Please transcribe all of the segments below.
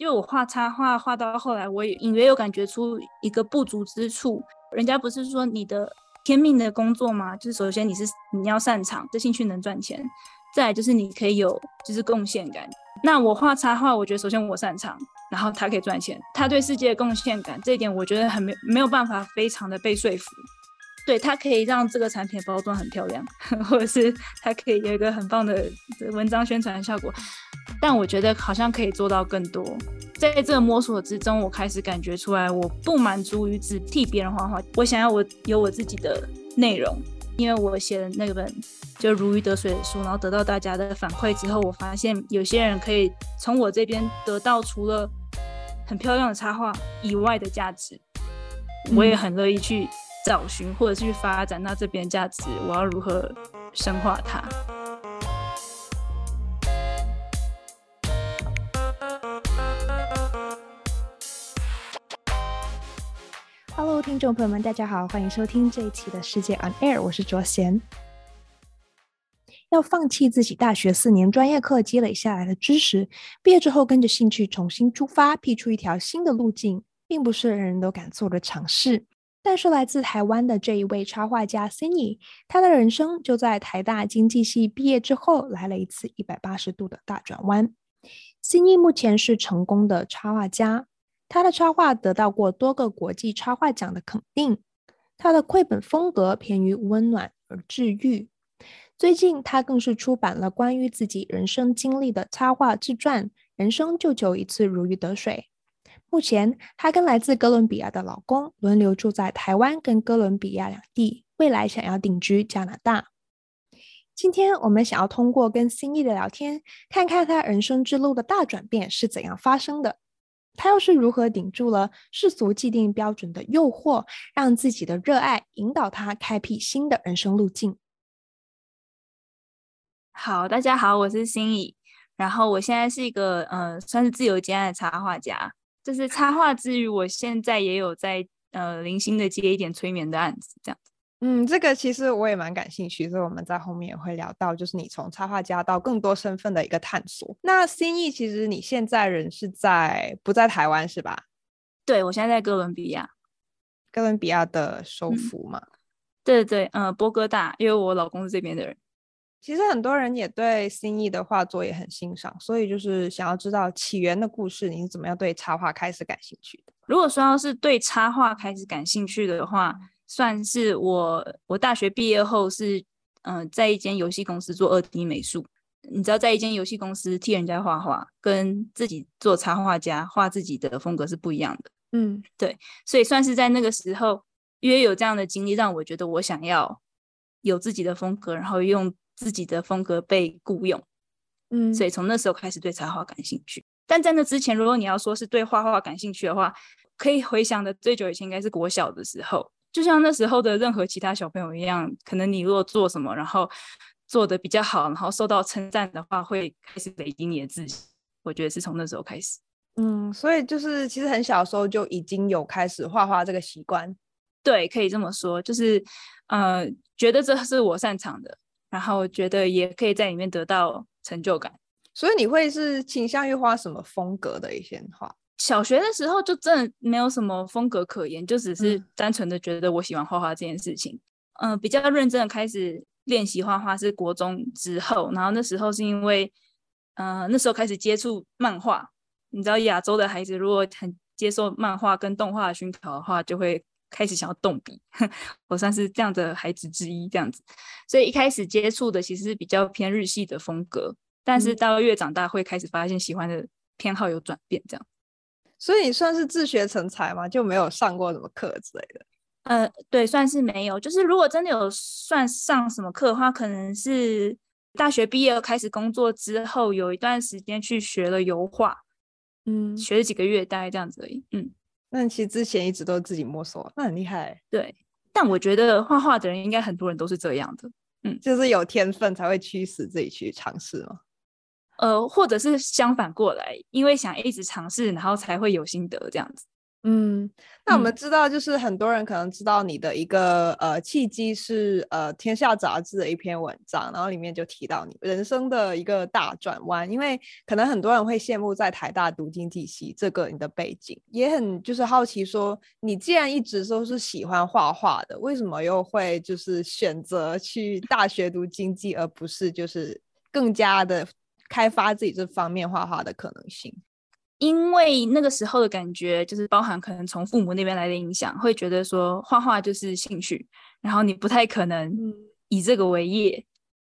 因为我画插画画到后来，我也隐约有感觉出一个不足之处。人家不是说你的天命的工作吗？就是首先你是你要擅长，这兴趣能赚钱，再来就是你可以有就是贡献感。那我画插画，我觉得首先我擅长，然后它可以赚钱，它对世界的贡献感这一点，我觉得很没没有办法非常的被说服。对，它可以让这个产品包装很漂亮，或者是它可以有一个很棒的文章宣传效果，但我觉得好像可以做到更多。在这个摸索之中，我开始感觉出来，我不满足于只替别人画画，我想要我有我自己的内容。因为我写的那本就如鱼得水的书，然后得到大家的反馈之后，我发现有些人可以从我这边得到除了很漂亮的插画以外的价值，我也很乐意去。找寻或者是去发展，那这边价值我要如何深化它？Hello，听众朋友们，大家好，欢迎收听这一期的世界 On Air，我是卓贤。要放弃自己大学四年专业课积累下来的知识，毕业之后跟着兴趣重新出发，辟出一条新的路径，并不是人人都敢做的尝试。但是来自台湾的这一位插画家 Cindy，他的人生就在台大经济系毕业之后来了一次一百八十度的大转弯。Cindy 目前是成功的插画家，他的插画得到过多个国际插画奖的肯定。他的绘本风格偏于温暖而治愈。最近他更是出版了关于自己人生经历的插画自传《人生就求一次如鱼得水》。目前，她跟来自哥伦比亚的老公轮流住在台湾跟哥伦比亚两地，未来想要定居加拿大。今天我们想要通过跟 Cindy 的聊天，看看她人生之路的大转变是怎样发生的，她又是如何顶住了世俗既定标准的诱惑，让自己的热爱引导她开辟新的人生路径。好，大家好，我是心怡然后我现在是一个呃，算是自由兼爱的插画家。就是插画之余，我现在也有在呃零星的接一点催眠的案子，这样子。嗯，这个其实我也蛮感兴趣，所以我们在后面也会聊到，就是你从插画家到更多身份的一个探索。那心意其实你现在人是在不在台湾是吧？对，我现在在哥伦比亚，哥伦比亚的首府嘛。嗯、对对对，呃，波哥大，因为我老公是这边的人。其实很多人也对心意的画作也很欣赏，所以就是想要知道起源的故事，你是怎么样对插画开始感兴趣的？如果说要是对插画开始感兴趣的话，算是我我大学毕业后是嗯、呃、在一间游戏公司做二 D 美术。你知道在一间游戏公司替人家画画，跟自己做插画家画自己的风格是不一样的。嗯，对，所以算是在那个时候，因为有这样的经历，让我觉得我想要有自己的风格，然后用。自己的风格被雇佣，嗯，所以从那时候开始对插画感兴趣。但在那之前，如果你要说是对画画感兴趣的话，可以回想的最久以前应该是国小的时候，就像那时候的任何其他小朋友一样，可能你如果做什么，然后做的比较好，然后受到称赞的话，会开始累积你的自信。我觉得是从那时候开始，嗯，所以就是其实很小时候就已经有开始画画这个习惯。对，可以这么说，就是呃，觉得这是我擅长的。然后觉得也可以在里面得到成就感，所以你会是倾向于画什么风格的一些画？小学的时候就真的没有什么风格可言，就只是单纯的觉得我喜欢画画这件事情。嗯、呃，比较认真的开始练习画画是国中之后，然后那时候是因为，呃，那时候开始接触漫画。你知道亚洲的孩子如果很接受漫画跟动画的熏陶的话，就会。开始想要动笔，我算是这样的孩子之一，这样子，所以一开始接触的其实是比较偏日系的风格，但是到越长大会开始发现喜欢的偏好有转变，这样。所以你算是自学成才吗？就没有上过什么课之类的？呃，对，算是没有。就是如果真的有算上什么课的话，可能是大学毕业开始工作之后，有一段时间去学了油画，嗯，学了几个月，大概这样子而已，嗯。那其实之前一直都是自己摸索，那很厉害。对，但我觉得画画的人应该很多人都是这样的，嗯，就是有天分才会驱使自己去尝试嘛。呃，或者是相反过来，因为想一直尝试，然后才会有心得这样子。嗯，那我们知道，就是很多人可能知道你的一个、嗯、呃契机是呃《天下》杂志的一篇文章，然后里面就提到你人生的一个大转弯，因为可能很多人会羡慕在台大读经济系这个你的背景，也很就是好奇说，你既然一直都是喜欢画画的，为什么又会就是选择去大学读经济，而不是就是更加的开发自己这方面画画的可能性？因为那个时候的感觉，就是包含可能从父母那边来的影响，会觉得说画画就是兴趣，然后你不太可能以这个为业，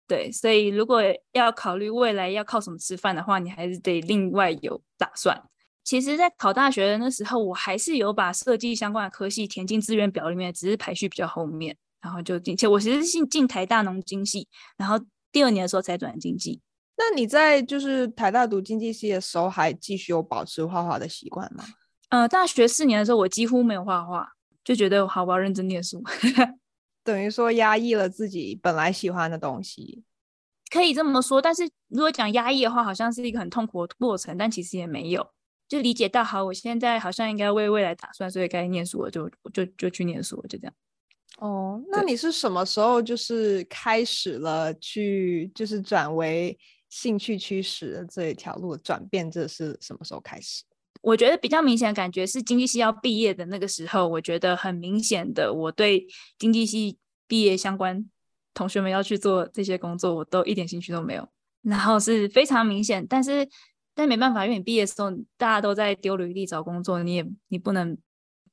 对，所以如果要考虑未来要靠什么吃饭的话，你还是得另外有打算。其实，在考大学的那时候，我还是有把设计相关的科系填进志愿表里面，只是排序比较后面，然后就进。且我其实是进进台大农经系，然后第二年的时候才转经济。那你在就是台大读经济系的时候，还继续有保持画画的习惯吗？呃，大学四年的时候，我几乎没有画画，就觉得好，我要认真念书，等于说压抑了自己本来喜欢的东西，可以这么说。但是如果讲压抑的话，好像是一个很痛苦的过程，但其实也没有，就理解到好，我现在好像应该为未来打算，所以该念书了，就就就去念书了，就这样。哦，那你是什么时候就是开始了去就是转为？兴趣驱使的这一条路转变，这是什么时候开始？我觉得比较明显的感觉是经济系要毕业的那个时候，我觉得很明显的，我对经济系毕业相关同学们要去做这些工作，我都一点兴趣都没有。然后是非常明显，但是但没办法，因为你毕业的时候大家都在丢履历找工作，你也你不能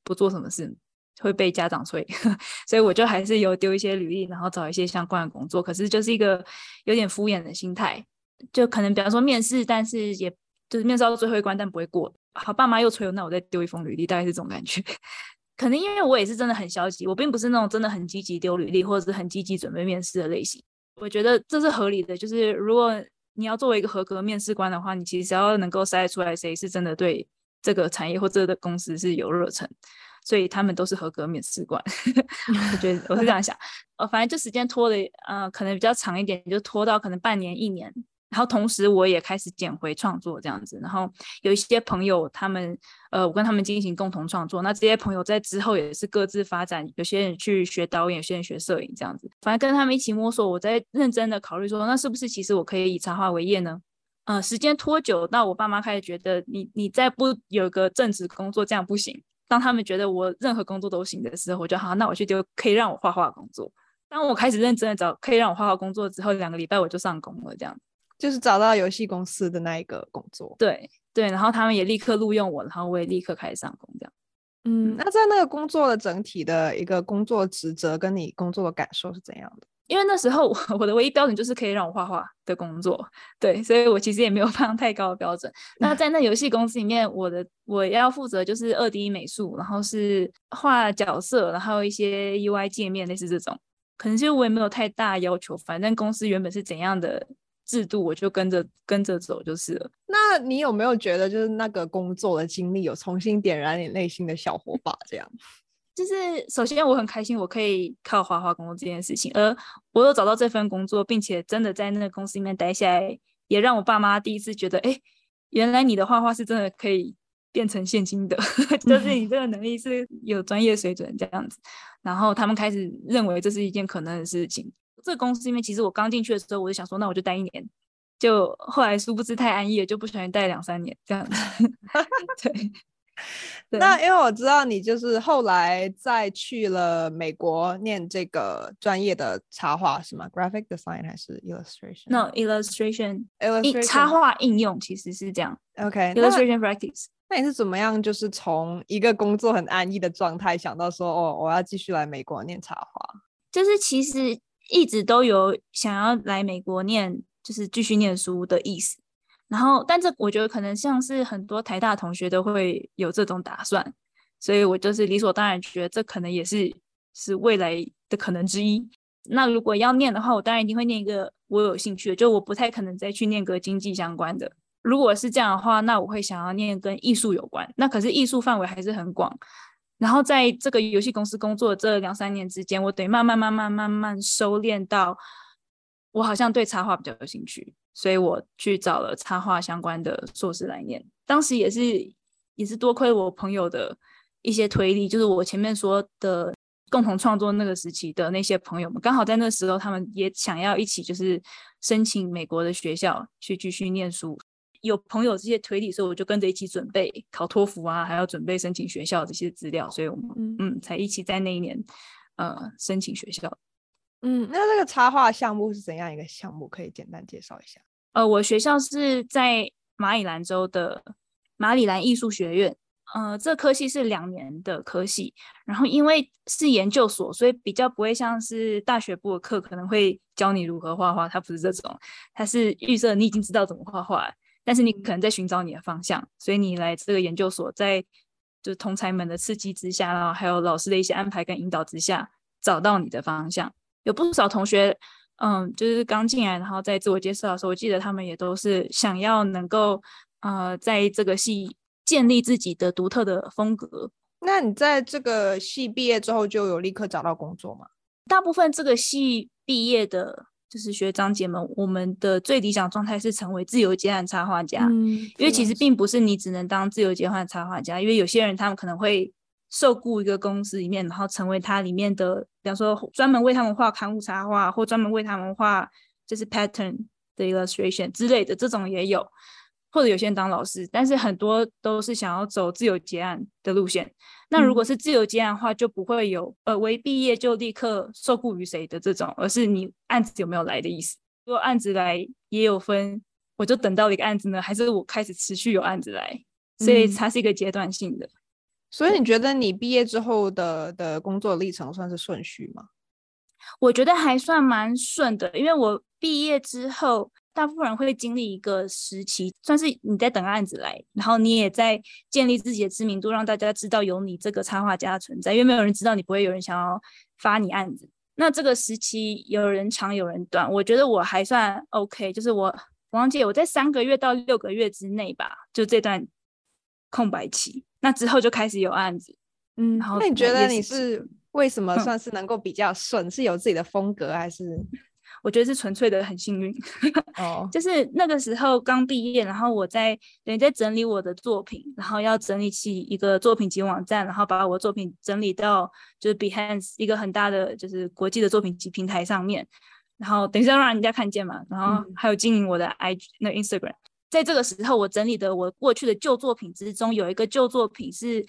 不做什么事，会被家长催，所以我就还是有丢一些履历，然后找一些相关的工作，可是就是一个有点敷衍的心态。就可能比方说面试，但是也就是面试到最后一关，但不会过。好，爸妈又催我，那我再丢一封履历，大概是这种感觉。可能因为我也是真的很消极，我并不是那种真的很积极丢履历或者是很积极准备面试的类型。我觉得这是合理的，就是如果你要作为一个合格面试官的话，你其实要能够筛出来谁是真的对这个产业或这个公司是有热忱，所以他们都是合格面试官。我觉得我是这样想，呃，反正就时间拖的，呃，可能比较长一点，就拖到可能半年一年。然后同时我也开始捡回创作这样子，然后有一些朋友他们，呃，我跟他们进行共同创作。那这些朋友在之后也是各自发展，有些人去学导演，有些人学摄影这样子。反正跟他们一起摸索，我在认真的考虑说，那是不是其实我可以以插画为业呢？呃，时间拖久，到我爸妈开始觉得你你再不有个正职工作这样不行。当他们觉得我任何工作都行的时候，我就好，那我去丢可以让我画画工作。当我开始认真的找可以让我画画工作之后，两个礼拜我就上工了这样。就是找到游戏公司的那一个工作，对对，然后他们也立刻录用我，然后我也立刻开始上工，这样。嗯，那在那个工作的整体的一个工作职责，跟你工作的感受是怎样的？因为那时候我 我的唯一标准就是可以让我画画的工作，对，所以我其实也没有放太高的标准。那在那游戏公司里面，我的我要负责就是二 D 美术，然后是画角色，然后一些 UI 界面类似这种，可能就我也没有太大要求，反正公司原本是怎样的。制度我就跟着跟着走就是了。那你有没有觉得，就是那个工作的经历有重新点燃你内心的小火把？这样，就是首先我很开心，我可以靠画画工作这件事情，而我有找到这份工作，并且真的在那个公司里面待下来，也让我爸妈第一次觉得，哎，原来你的画画是真的可以变成现金的，就是你这个能力是有专业水准这样子。然后他们开始认为这是一件可能的事情。这个公司里面，其实我刚进去的时候，我就想说，那我就待一年。就后来殊不知太安逸了，就不小心待两三年这样子。对。对那因为我知道你就是后来再去了美国念这个专业的插画是吗？Graphic design 还是 illustration？No，illustration。illustration。插画应用其实是这样。OK。illustration practice。那你是怎么样？就是从一个工作很安逸的状态，想到说，哦，我要继续来美国念插画。就是其实。一直都有想要来美国念，就是继续念书的意思。然后，但这我觉得可能像是很多台大同学都会有这种打算，所以我就是理所当然觉得这可能也是是未来的可能之一。那如果要念的话，我当然一定会念一个我有兴趣的，就我不太可能再去念个经济相关的。如果是这样的话，那我会想要念跟艺术有关。那可是艺术范围还是很广。然后在这个游戏公司工作这两三年之间，我得慢慢慢慢慢慢收敛到，我好像对插画比较有兴趣，所以我去找了插画相关的硕士来念。当时也是也是多亏我朋友的一些推力，就是我前面说的共同创作那个时期的那些朋友们，刚好在那时候他们也想要一起就是申请美国的学校去继续念书。有朋友这些推理，所以我就跟着一起准备考托福啊，还要准备申请学校这些资料，所以我们嗯，嗯才一起在那一年呃申请学校。嗯，那这个插画项目是怎样一个项目？可以简单介绍一下。呃，我学校是在马里兰州的马里兰艺术学院，呃，这科系是两年的科系，然后因为是研究所，所以比较不会像是大学部的课可能会教你如何画画，它不是这种，它是预设你已经知道怎么画画。但是你可能在寻找你的方向，所以你来这个研究所，在就是同才们的刺激之下，然后还有老师的一些安排跟引导之下，找到你的方向。有不少同学，嗯，就是刚进来，然后在自我介绍的时候，我记得他们也都是想要能够，呃，在这个系建立自己的独特的风格。那你在这个系毕业之后，就有立刻找到工作吗？大部分这个系毕业的。就是学长姐们，我们的最理想状态是成为自由接案插画家，嗯，因为其实并不是你只能当自由接案插画家，因为有些人他们可能会受雇一个公司里面，然后成为它里面的，比方说专门为他们画刊物插画，或专门为他们画就是 pattern 的 illustration 之类的，这种也有。或者有些人当老师，但是很多都是想要走自由结案的路线。那如果是自由结案的话，就不会有呃，为毕业就立刻受雇于谁的这种，而是你案子有没有来的意思。如果案子来也有分，我就等到一个案子呢，还是我开始持续有案子来，所以它是一个阶段性的。所以你觉得你毕业之后的的工作历程算是顺序吗？我觉得还算蛮顺的，因为我毕业之后。大部分人会经历一个时期，算是你在等案子来，然后你也在建立自己的知名度，让大家知道有你这个插画家的存在。因为没有人知道你，不会有人想要发你案子。那这个时期有人长有人短，我觉得我还算 OK，就是我王姐，我在三个月到六个月之内吧，就这段空白期。那之后就开始有案子，嗯。然后那你觉得你是为什么算是能够比较顺？嗯、是有自己的风格还是？我觉得是纯粹的很幸运，哦，就是那个时候刚毕业，然后我在等于在整理我的作品，然后要整理起一个作品集网站，然后把我的作品整理到就是 Behance 一个很大的就是国际的作品集平台上面，然后等于是要让人家看见嘛，然后还有经营我的 IG 那 Instagram，在这个时候我整理的我过去的旧作品之中，有一个旧作品是，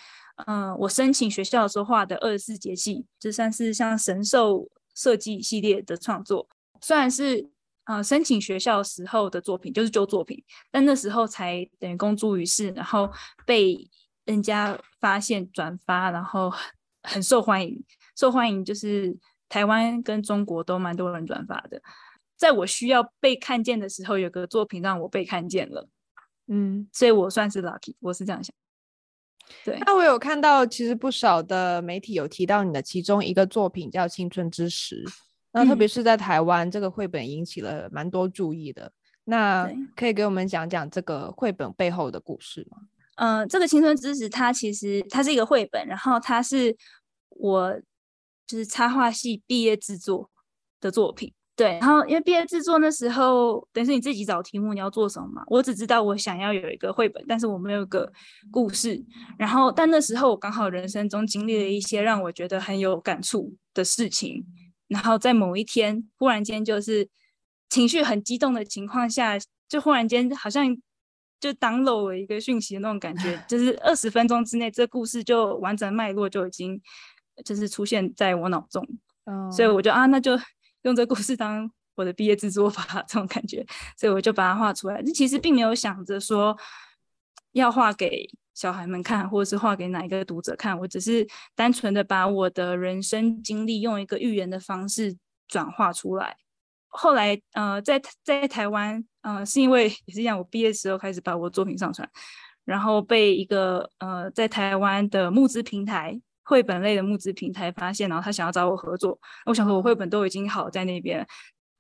嗯、呃，我申请学校的时候画的二十四节气，就算是像神兽设计系列的创作。虽然是呃申请学校时候的作品，就是旧作品，但那时候才等于公诸于世，然后被人家发现转发，然后很受欢迎，受欢迎就是台湾跟中国都蛮多人转发的。在我需要被看见的时候，有个作品让我被看见了，嗯，所以我算是 lucky，我是这样想。对，那我有看到，其实不少的媒体有提到你的其中一个作品叫《青春之时》。那特别是在台湾，嗯，这个绘本引起了蛮多注意的。那可以给我们讲讲这个绘本背后的故事吗？嗯、呃，这个青春之子，它其实它是一个绘本，然后它是我就是插画系毕业制作的作品。对，然后因为毕业制作那时候，等于是你自己找题目，你要做什么嘛？我只知道我想要有一个绘本，但是我没有个故事。然后，但那时候我刚好人生中经历了一些让我觉得很有感触的事情。然后在某一天，忽然间就是情绪很激动的情况下，就忽然间好像就 download 了一个讯息的那种感觉，就是二十分钟之内，这故事就完整脉络就已经就是出现在我脑中。Oh. 所以我就啊，那就 用这故事当我的毕业制作吧，这种感觉，所以我就把它画出来。这其实并没有想着说要画给。小孩们看，或者是画给哪一个读者看，我只是单纯的把我的人生经历用一个寓言的方式转化出来。后来，呃，在在台湾，呃，是因为也是一样，我毕业的时候开始把我的作品上传，然后被一个呃在台湾的募资平台，绘本类的募资平台发现，然后他想要找我合作。我想说，我绘本都已经好在那边，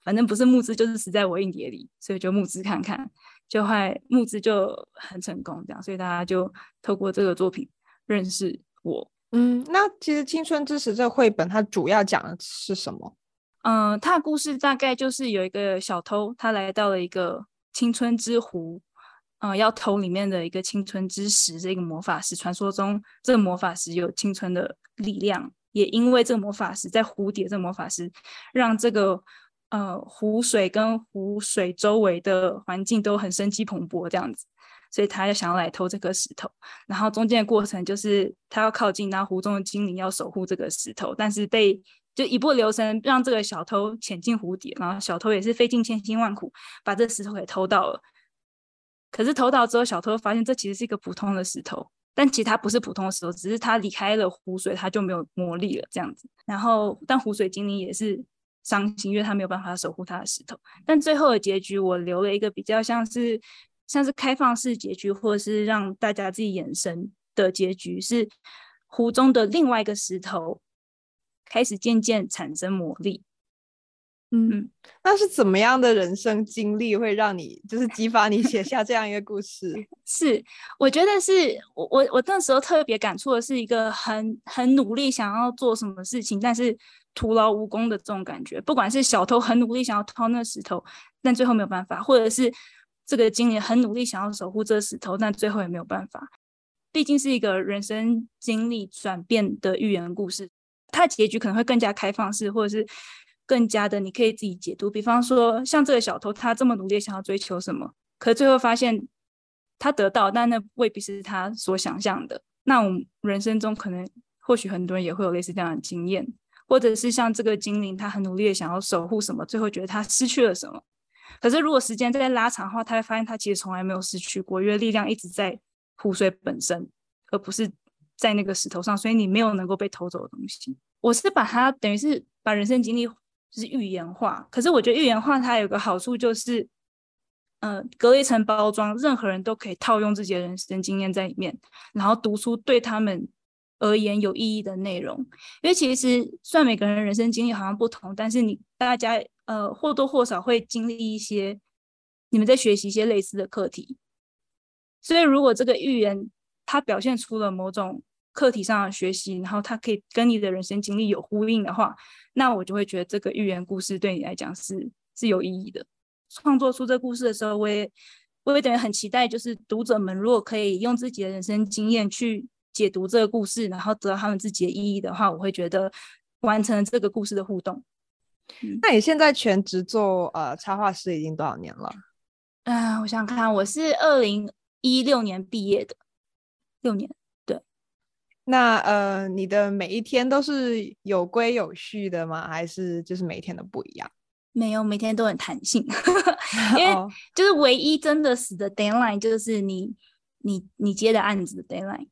反正不是募资就是死在我硬碟里，所以就募资看看。就会募资就很成功，这样，所以大家就透过这个作品认识我。嗯，那其实《青春之时》这个绘本它主要讲的是什么？嗯，它的故事大概就是有一个小偷，他来到了一个青春之湖，呃，要偷里面的一个青春之石，这个魔法石。传说中，这个魔法石有青春的力量，也因为这个魔法石在蝴蝶，这个魔法石让这个呃湖水跟湖水周围的环境都很生机蓬勃，这样子。所以他就想要来偷这颗石头，然后中间的过程就是他要靠近，然后湖中的精灵要守护这个石头，但是被就一不留神让这个小偷潜进湖底，然后小偷也是费尽千辛万苦把这石头给偷到了。可是偷到之后，小偷发现这其实是一个普通的石头，但其实它不是普通的石头，只是它离开了湖水，它就没有魔力了这样子。然后，但湖水精灵也是伤心，因为他没有办法守护他的石头。但最后的结局，我留了一个比较像是像是开放式结局，或者是让大家自己延伸的结局，是湖中的另外一个石头开始渐渐产生魔力。嗯，那是怎么样的人生经历会让你就是激发你写下这样一个故事？是，我觉得是我我我那时候特别感触的是一个很很努力想要做什么事情，但是徒劳无功的这种感觉。不管是小偷很努力想要偷那石头，但最后没有办法，或者是这个精灵很努力想要守护这石头，但最后也没有办法。毕竟是一个人生经历转变的寓言故事，它的结局可能会更加开放式，或者是。更加的，你可以自己解读。比方说，像这个小偷，他这么努力想要追求什么，可最后发现他得到，但那未必是他所想象的。那我们人生中可能，或许很多人也会有类似这样的经验，或者是像这个精灵，他很努力的想要守护什么，最后觉得他失去了什么。可是如果时间再拉长的话，他会发现他其实从来没有失去过，因为力量一直在湖水本身，而不是在那个石头上，所以你没有能够被偷走的东西。我是把它等于是把人生经历。就是预言化，可是我觉得预言化它有个好处就是，呃，隔了一层包装，任何人都可以套用自己的人生经验在里面，然后读出对他们而言有意义的内容。因为其实算每个人人生经历好像不同，但是你大家呃或多或少会经历一些，你们在学习一些类似的课题，所以如果这个寓言它表现出了某种。课题上的学习，然后它可以跟你的人生经历有呼应的话，那我就会觉得这个寓言故事对你来讲是是有意义的。创作出这故事的时候，我也我也等于很期待，就是读者们如果可以用自己的人生经验去解读这个故事，然后得到他们自己的意义的话，我会觉得完成了这个故事的互动。嗯，那你现在全职做呃插画师已经多少年了？嗯、呃，我想看，我是二零一六年毕业的，六年。对那呃，你的每一天都是有规有序的吗？还是就是每天都不一样？没有，每天都很弹性，因为就是唯一真的死的 deadline 就是你你你接的案子的 deadline，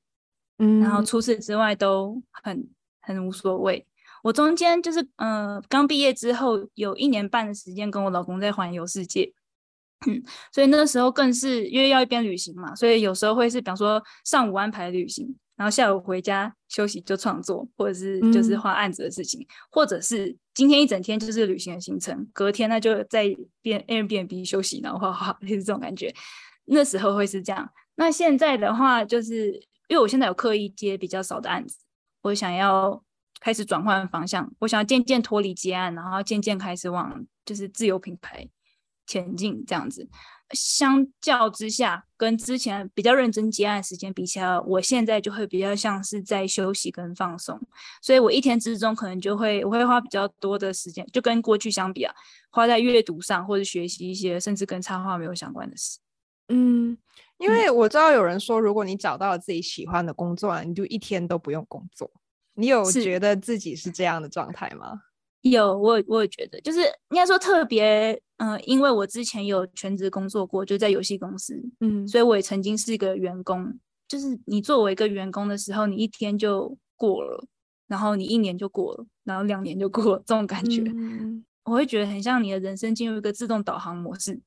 嗯，然后除此之外都很很无所谓。我中间就是呃刚毕业之后有一年半的时间跟我老公在环游世界，嗯，所以那个时候更是因为要一边旅行嘛，所以有时候会是比方说上午安排旅行。然后下午回家休息就创作，或者是就是画案子的事情，嗯、或者是今天一整天就是旅行的行程，隔天那就在变 Airbnb 休息，然后画画，就是这种感觉。那时候会是这样。那现在的话，就是因为我现在有刻意接比较少的案子，我想要开始转换方向，我想要渐渐脱离接案，然后渐渐开始往就是自有品牌前进这样子。相较之下，跟之前比较认真接案时间比起来，我现在就会比较像是在休息跟放松，所以我一天之中可能就会我会花比较多的时间，就跟过去相比啊，花在阅读上或者学习一些甚至跟插画没有相关的事。嗯，因为我知道有人说，如果你找到了自己喜欢的工作，你就一天都不用工作。你有觉得自己是这样的状态吗？有，我我也觉得，就是应该说特别。嗯、呃，因为我之前有全职工作过，就在游戏公司，嗯，所以我也曾经是一个员工。就是你作为一个员工的时候，你一天就过了，然后你一年就过了，然后两年就过了，这种感觉，嗯，我会觉得很像你的人生进入一个自动导航模式，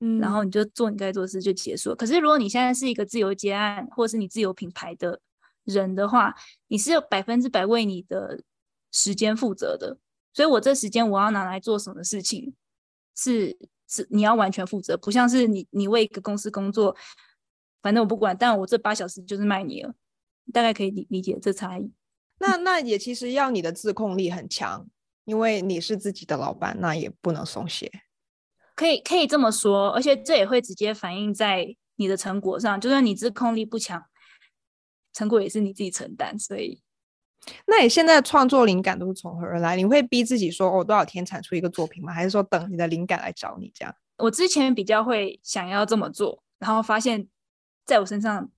嗯，然后你就做你该做的事就结束了。可是如果你现在是一个自由接案，或者是你自由品牌的人的话，你是有百分之百为你的时间负责的。所以我这时间我要拿来做什么事情，是是你要完全负责，不像是你你为一个公司工作，反正我不管，但我这八小时就是卖你了，大概可以理理解这差异。那那也其实要你的自控力很强，因为你是自己的老板，那也不能松懈。可以可以这么说，而且这也会直接反映在你的成果上。就算你自控力不强，成果也是你自己承担。所以，那你现在创作灵感都是从何而来？你会逼自己说，哦，多少天产出一个作品吗？还是说等你的灵感来找你这样？我之前比较会想要这么做，然后发现在我身上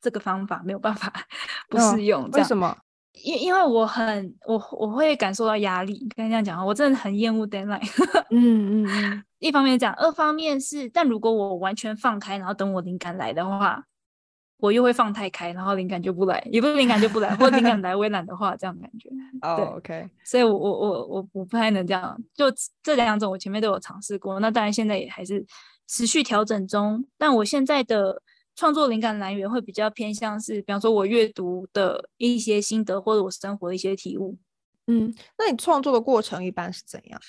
这个方法没有办法 不适用。哦，为什么？因因为我很我我会感受到压力，跟你这样讲，我真的很厌恶 deadline。嗯嗯嗯，一方面讲，二方面是，但如果我完全放开，然后等我灵感来的话，我又会放太开，然后灵感就不来，也不是灵感就不来，或灵感来我也懒得画，这样感觉。哦、对 OK，所以我我我我我不太能这样，就这两种我前面都有尝试过，那当然现在也还是持续调整中，但我现在的。创作灵感来源会比较偏向是，比方说我阅读的一些心得，或者我生活的一些体悟。嗯，那你创作的过程一般是怎样？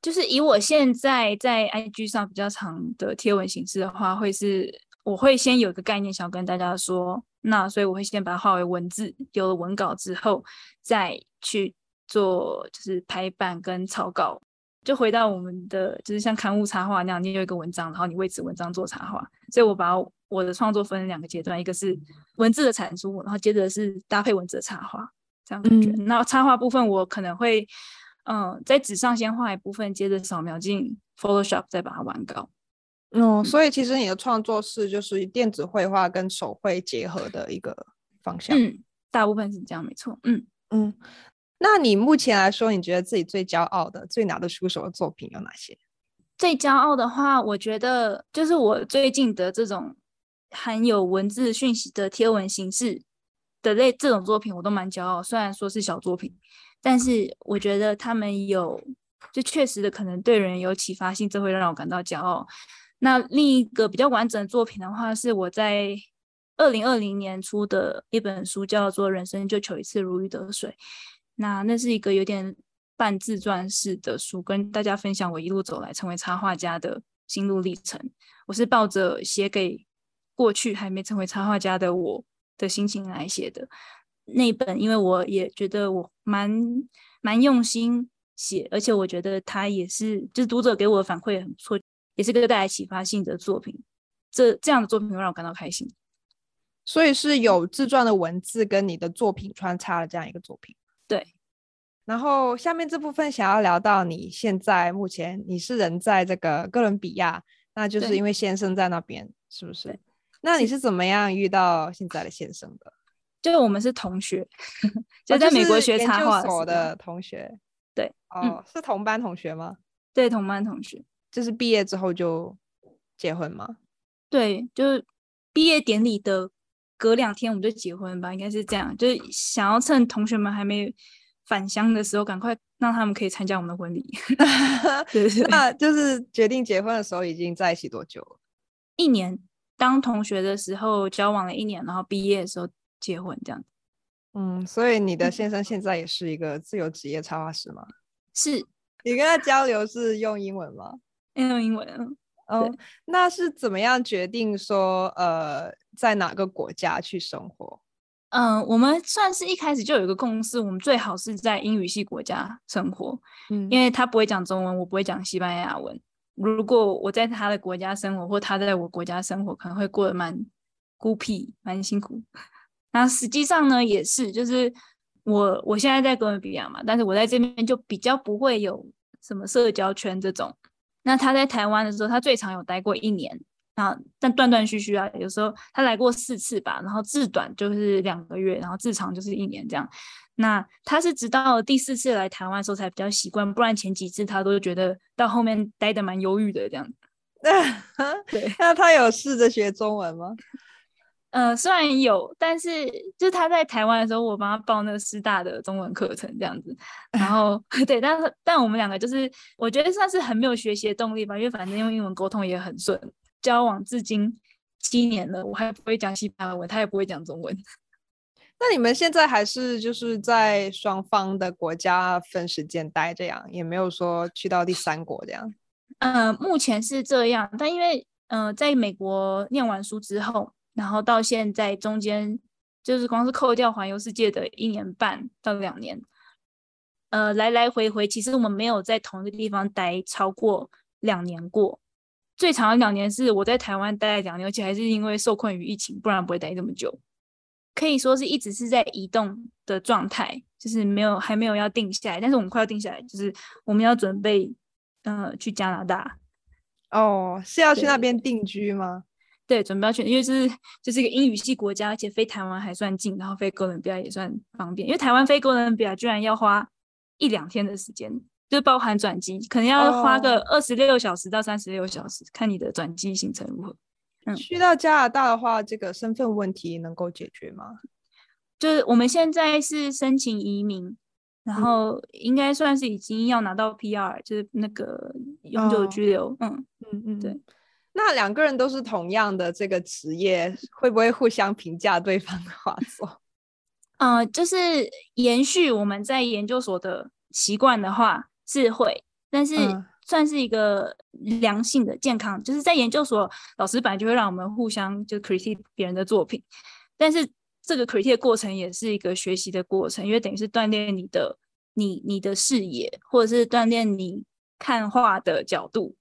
就是以我现在在 IG 上比较长的贴文形式的话，会是我会先有一个概念，想跟大家说，那所以我会先把它化为文字，有了文稿之后，再去做就是排版跟草稿。就回到我们的就是像刊物插画那样，你有一个文章，然后你为此文章做插画。所以我把我的创作分成两个阶段，一个是文字的产出，然后接着是搭配文字的插画，这样感觉。那、嗯、插画部分我可能会，嗯、呃，在纸上先画一部分，接着扫描进 Photoshop 再把它完稿。嗯，所以其实你的创作是就是电子绘画跟手绘结合的一个方向。嗯，大部分是这样，没错。嗯嗯。那你目前来说，你觉得自己最骄傲的、最拿得出手的作品有哪些？最骄傲的话，我觉得就是我最近的这种含有文字讯息的贴文形式的类这种作品，我都蛮骄傲。虽然说是小作品，但是我觉得他们有就确实的可能对人有启发性，这会让我感到骄傲。那另一个比较完整的作品的话，是我在二零二零年出的一本书，叫做《人生就求一次如鱼得水》。那那是一个有点半自传式的书，跟大家分享我一路走来成为插画家的心路历程。我是抱着写给过去还没成为插画家的我的心情来写的那本，因为我也觉得我蛮蛮用心写，而且我觉得他也是，就是读者给我的反馈很不错，也是个带来启发性的作品。这这样的作品会让我感到开心。所以是有自传的文字跟你的作品穿插的这样一个作品。对，然后下面这部分想要聊到你现在目前你是人在这个哥伦比亚，那就是因为先生在那边，是不是？那你是怎么样遇到现在的先生的？就是我们是同学，就在美国学插画所的同学。对，哦，嗯、是同班同学吗？对，同班同学。就是毕业之后就结婚吗？对，就是毕业典礼的。隔两天我们就结婚吧，应该是这样，就是想要趁同学们还没返乡的时候，赶快让他们可以参加我们的婚礼。对对对，那就是决定结婚的时候已经在一起多久了？一年。当同学的时候交往了一年，然后毕业的时候结婚，这样。嗯，所以你的先生现在也是一个自由职业插画师吗？是。你跟他交流是用英文吗？用英文。嗯，那是怎么样决定说呃，在哪个国家去生活？嗯，我们算是一开始就有一个共识，我们最好是在英语系国家生活。嗯，因为他不会讲中文，我不会讲西班牙文。如果我在他的国家生活，或他在我国家生活，可能会过得蛮孤僻、蛮辛苦。那实际上呢，也是，就是我我现在在哥伦比亚嘛，但是我在这边就比较不会有什么社交圈这种。那他在台湾的时候，他最长有待过一年啊，但断断续续啊，有时候他来过四次吧，然后至短就是两个月，然后至长就是一年这样。那他是直到第四次来台湾的时候才比较习惯，不然前几次他都觉得到后面待得蛮忧郁的这样。对，那他有试着学中文吗？呃，虽然有，但是就是他在台湾的时候，我帮他报那个师大的中文课程这样子，然后 对，但是但我们两个就是我觉得算是很没有学习的动力吧，因为反正用英文沟通也很顺，交往至今七年了，我还不会讲西班牙文，他也不会讲中文。那你们现在还是就是在双方的国家分时间待这样，也没有说去到第三国这样？呃，目前是这样，但因为呃，在美国念完书之后。然后到现在中间，就是光是扣掉环游世界的一年半到两年，呃，来来回回，其实我们没有在同一个地方待超过两年过。最长的两年是我在台湾待了两年，而且还是因为受困于疫情，不然不会待这么久。可以说是一直是在移动的状态，就是没有还没有要定下来，但是我们快要定下来，就是我们要准备呃去加拿大。哦，是要去那边定居吗？对，准备要去，因为是就是一个英语系国家，而且飞台湾还算近，然后飞哥伦比亚也算方便。因为台湾飞哥伦比亚居然要花一两天的时间，就包含转机，可能要花个二十六小时到三十六小时，哦、看你的转机行程如何。嗯，去到加拿大的话，这个身份问题能够解决吗？就是我们现在是申请移民，然后应该算是已经要拿到 PR，就是那个永久居留。哦、嗯嗯嗯，对。那两个人都是同样的这个职业，会不会互相评价对方的画作？嗯、呃，就是延续我们在研究所的习惯的话是会，但是算是一个良性的、健康。就是在研究所，老师本来就会让我们互相就 critique 别人的作品，但是这个 critique 的过程也是一个学习的过程，因为等于是锻炼你的你你的视野，或者是锻炼你看画的角度。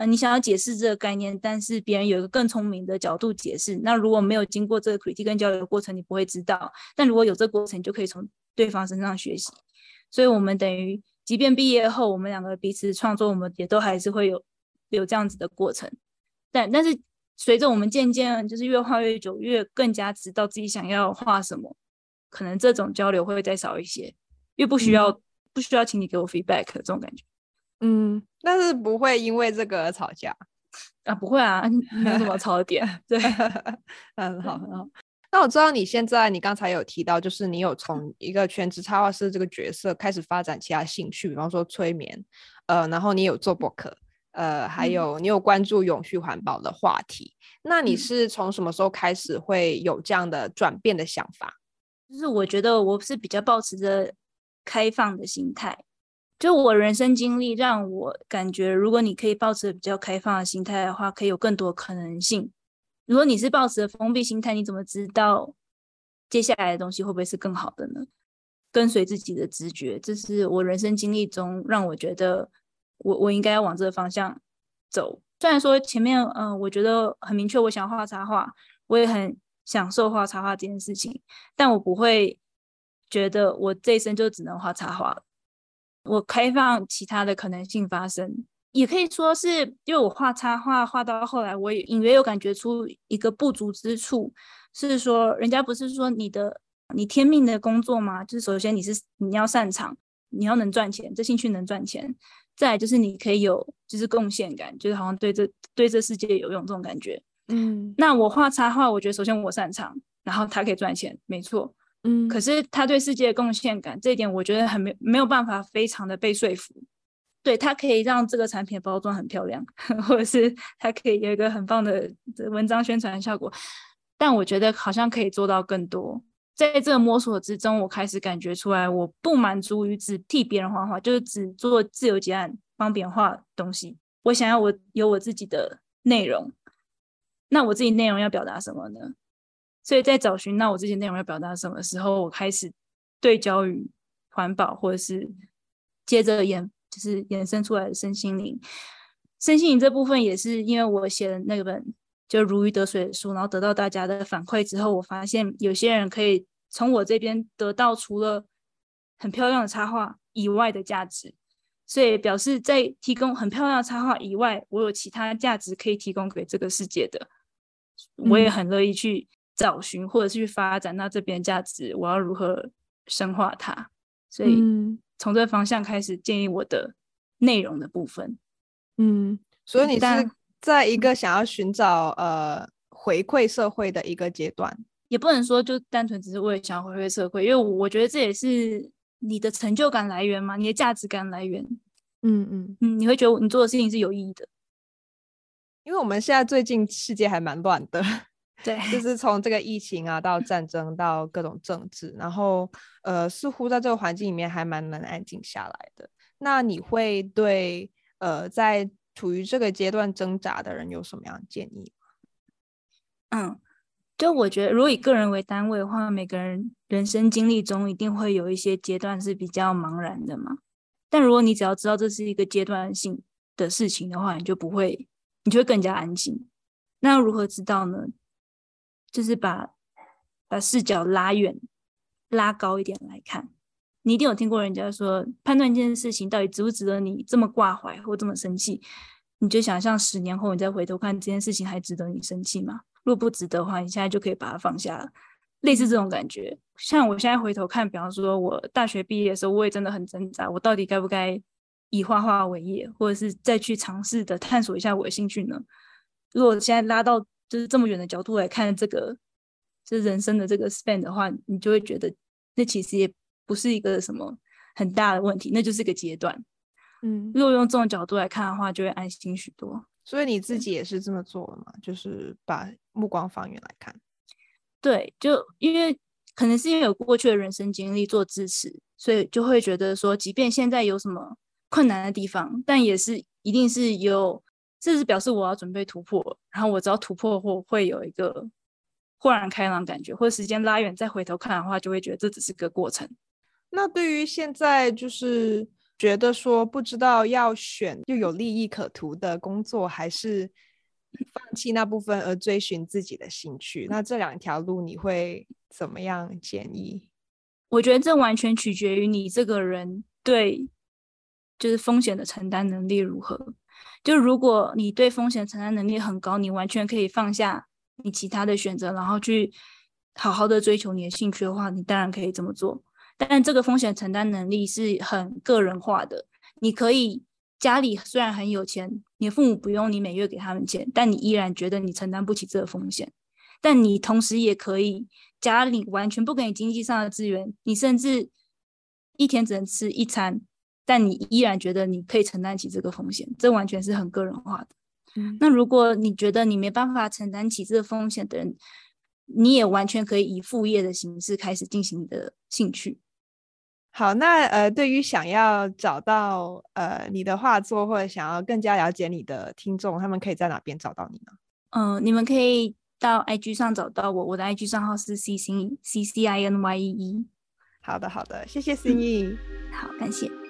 呃，你想要解释这个概念，但是别人有一个更聪明的角度解释。那如果没有经过这个 critique 跟交流的过程，你不会知道。但如果有这个过程，你就可以从对方身上学习。所以，我们等于即便毕业后，我们两个彼此创作，我们也都还是会有有这样子的过程。但但是，随着我们渐渐就是越画越久，越更加知道自己想要画什么，可能这种交流会再少一些，越不需要、嗯、不需要请你给我 feedback 这种感觉。嗯，但是不会因为这个而吵架啊，不会啊，没有什么吵的点。对，很好很好。那我知道你现在，你刚才有提到，就是你有从一个全职插画师这个角色开始发展其他兴趣，比方说催眠，呃，然后你有做博客，呃，还有你有关注永续环保的话题。嗯、那你是从什么时候开始会有这样的转变的想法？就是我觉得我是比较保持着开放的心态。就我人生经历让我感觉，如果你可以抱持比较开放的心态的话，可以有更多可能性。如果你是抱持封闭心态，你怎么知道接下来的东西会不会是更好的呢？跟随自己的直觉，这是我人生经历中让我觉得我我应该要往这个方向走。虽然说前面嗯、我觉得很明确，我想画插画，我也很享受画插画这件事情，但我不会觉得我这一生就只能画插画。我开放其他的可能性发生，也可以说是因为我画插画画到后来，我也隐约有感觉出一个不足之处，是说人家不是说你的你天命的工作吗？就是首先你是你要擅长，你要能赚钱，这兴趣能赚钱，再来就是你可以有就是贡献感，就是好像对这对这世界有用这种感觉。嗯，那我画插画，我觉得首先我擅长，然后它可以赚钱，没错。嗯，可是他对世界的贡献感这一点，我觉得很没没有办法非常的被说服。对，他可以让这个产品包装很漂亮，或者是它可以有一个很棒的文章宣传效果，但我觉得好像可以做到更多。在这个摸索之中，我开始感觉出来，我不满足于只替别人画画，就是只做自由结案帮别人画东西。我想要我有我自己的内容，那我自己内容要表达什么呢？所以在找寻那我这些内容要表达什么时候，我开始对焦于环保，或者是接着延就是延伸出来的身心灵。身心灵这部分也是因为我写的那本就如鱼得水的书，然后得到大家的反馈之后，我发现有些人可以从我这边得到除了很漂亮的插画以外的价值，所以表示在提供很漂亮的插画以外，我有其他价值可以提供给这个世界的，我也很乐意去。找寻或者是去发展，那这边价值我要如何深化它？所以从这个方向开始建议我的内容的部分。嗯，所以你是在一个想要寻找呃回馈社会的一个阶段，也不能说就单纯只是为了想要回馈社会，因为我觉得这也是你的成就感来源嘛，你的价值感来源。嗯嗯嗯，你会觉得你做的事情是有意义的，因为我们现在最近世界还蛮乱的。对，就是从这个疫情啊，到战争，到各种政治，然后呃，似乎在这个环境里面还蛮能安静下来的。那你会对呃，在处于这个阶段挣扎的人有什么样的建议吗？嗯，就我觉得，如果以个人为单位的话，每个人人生经历中一定会有一些阶段是比较茫然的嘛。但如果你只要知道这是一个阶段性的事情的话，你就不会你就会更加安心。那如何知道呢？就是把把视角拉远、拉高一点来看。你一定有听过人家说，判断一件事情到底值不值得你这么挂怀或这么生气，你就想象十年后你再回头看这件事情还值得你生气吗？如果不值得的话，你现在就可以把它放下了。类似这种感觉，像我现在回头看，比方说我大学毕业的时候，我也真的很挣扎，我到底该不该以画画为业，或者是再去尝试的探索一下我的兴趣呢？如果现在拉到就是这么远的角度来看这个，就是人生的这个 span 的话，你就会觉得那其实也不是一个什么很大的问题，那就是个阶段。嗯，如果用这种角度来看的话，就会安心许多。所以你自己也是这么做的嘛？就是把目光放远来看。对，就因为可能是因为有过去的人生经历做支持，所以就会觉得说，即便现在有什么困难的地方，但也是一定是有，这是表示我要准备突破，然后我只要突破后会有一个豁然开朗感觉，或者时间拉远再回头看的话，就会觉得这只是个过程。那对于现在就是觉得说不知道要选又有利益可图的工作，还是？放弃那部分而追寻自己的兴趣，那这两条路你会怎么样建议？我觉得这完全取决于你这个人对就是风险的承担能力如何。就如果你对风险承担能力很高，你完全可以放下你其他的选择，然后去好好的追求你的兴趣的话，你当然可以这么做。但这个风险承担能力是很个人化的，你可以。家里虽然很有钱，你的父母不用你每月给他们钱，但你依然觉得你承担不起这个风险。但你同时也可以，家里完全不给你经济上的资源，你甚至一天只能吃一餐，但你依然觉得你可以承担起这个风险。这完全是很个人化的。嗯。那如果你觉得你没办法承担起这个风险的人，你也完全可以以副业的形式开始进行你的兴趣。好，那呃，对于想要找到呃你的画作或者想要更加了解你的听众，他们可以在哪边找到你呢？嗯、呃，你们可以到 IG 上找到我，我的 IG 账号是 C C C C I N Y E E。好的，好的，谢谢心意、嗯。好，感谢。